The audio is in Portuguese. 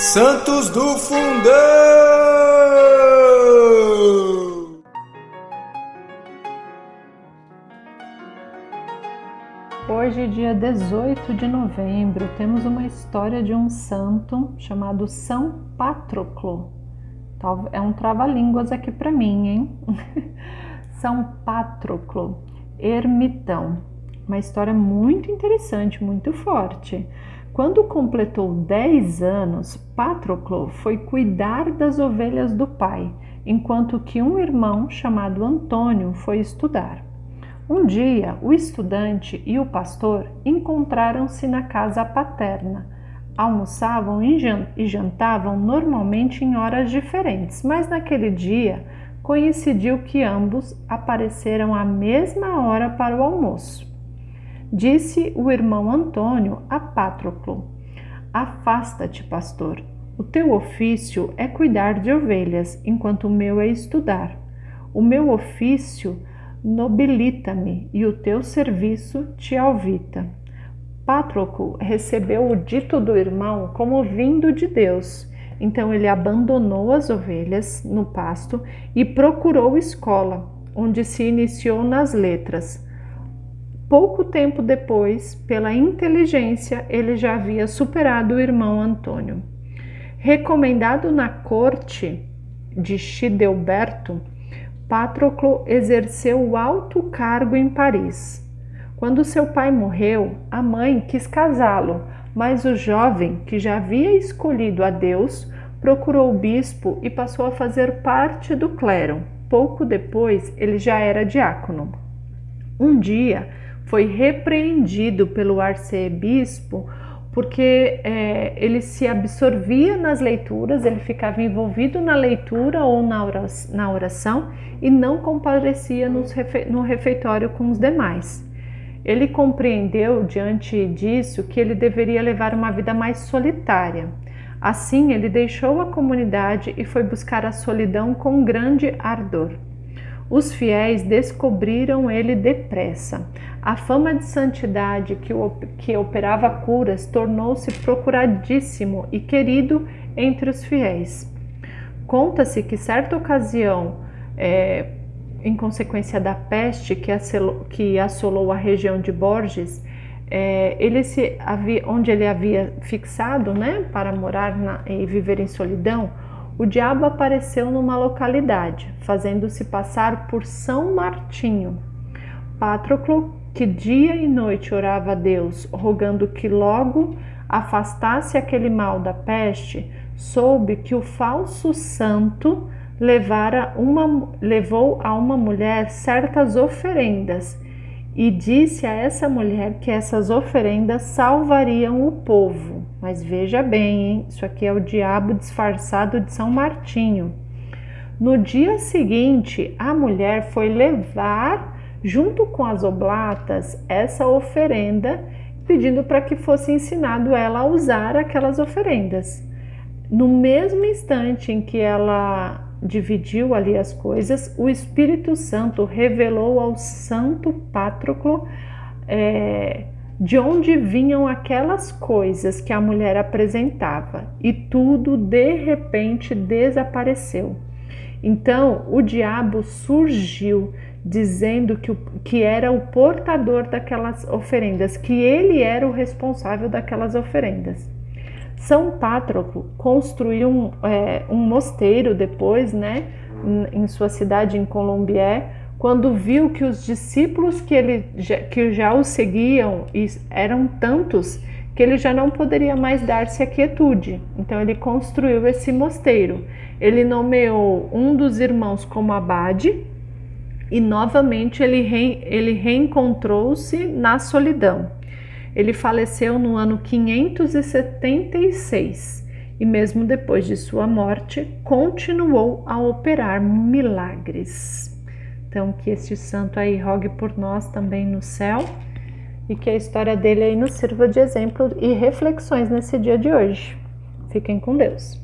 Santos do Fundão! Hoje, dia 18 de novembro, temos uma história de um santo chamado São Patroclo. É um trava-línguas aqui para mim, hein? São Patroclo, ermitão. Uma história muito interessante, muito forte. Quando completou 10 anos, Patroclo foi cuidar das ovelhas do pai, enquanto que um irmão chamado Antônio foi estudar. Um dia, o estudante e o pastor encontraram-se na casa paterna. Almoçavam e jantavam normalmente em horas diferentes, mas naquele dia coincidiu que ambos apareceram à mesma hora para o almoço. Disse o irmão Antônio a Patroclo: Afasta-te, pastor. O teu ofício é cuidar de ovelhas, enquanto o meu é estudar. O meu ofício nobilita-me e o teu serviço te alvita. Patroclo recebeu o dito do irmão como vindo de Deus. Então ele abandonou as ovelhas no pasto e procurou escola, onde se iniciou nas letras Pouco tempo depois, pela inteligência, ele já havia superado o irmão Antônio. Recomendado na corte de Chidelberto, Patroclo exerceu o alto cargo em Paris. Quando seu pai morreu, a mãe quis casá-lo, mas o jovem, que já havia escolhido a Deus, procurou o bispo e passou a fazer parte do clero. Pouco depois, ele já era diácono. Um dia, foi repreendido pelo arcebispo porque é, ele se absorvia nas leituras, ele ficava envolvido na leitura ou na oração e não comparecia no refeitório com os demais. Ele compreendeu diante disso que ele deveria levar uma vida mais solitária. Assim, ele deixou a comunidade e foi buscar a solidão com grande ardor. Os fiéis descobriram ele depressa. A fama de santidade que, que operava curas tornou-se procuradíssimo e querido entre os fiéis. Conta-se que certa ocasião, é, em consequência da peste que, assolou, que assolou a região de Borges, é, ele se havia, onde ele havia fixado, né, para morar na, e viver em solidão, o diabo apareceu numa localidade, fazendo-se passar por São Martinho. Patroclo, que dia e noite orava a Deus, rogando que logo afastasse aquele mal da peste, soube que o falso santo levara uma, levou a uma mulher certas oferendas e disse a essa mulher que essas oferendas salvariam o povo. Mas veja bem, hein? isso aqui é o diabo disfarçado de São Martinho. No dia seguinte, a mulher foi levar, junto com as oblatas, essa oferenda, pedindo para que fosse ensinado ela a usar aquelas oferendas. No mesmo instante em que ela dividiu ali as coisas, o Espírito Santo revelou ao Santo Patroclo é, de onde vinham aquelas coisas que a mulher apresentava e tudo de repente desapareceu. Então o diabo surgiu dizendo que, que era o portador daquelas oferendas, que ele era o responsável daquelas oferendas. São Pátroclo construiu um, é, um mosteiro depois, né, em sua cidade em Colombier, quando viu que os discípulos que, ele, que já o seguiam eram tantos que ele já não poderia mais dar-se a quietude. Então ele construiu esse mosteiro. Ele nomeou um dos irmãos como abade e novamente ele, re, ele reencontrou-se na solidão. Ele faleceu no ano 576 e, mesmo depois de sua morte, continuou a operar milagres. Então, que este santo aí rogue por nós também no céu e que a história dele aí nos sirva de exemplo e reflexões nesse dia de hoje. Fiquem com Deus.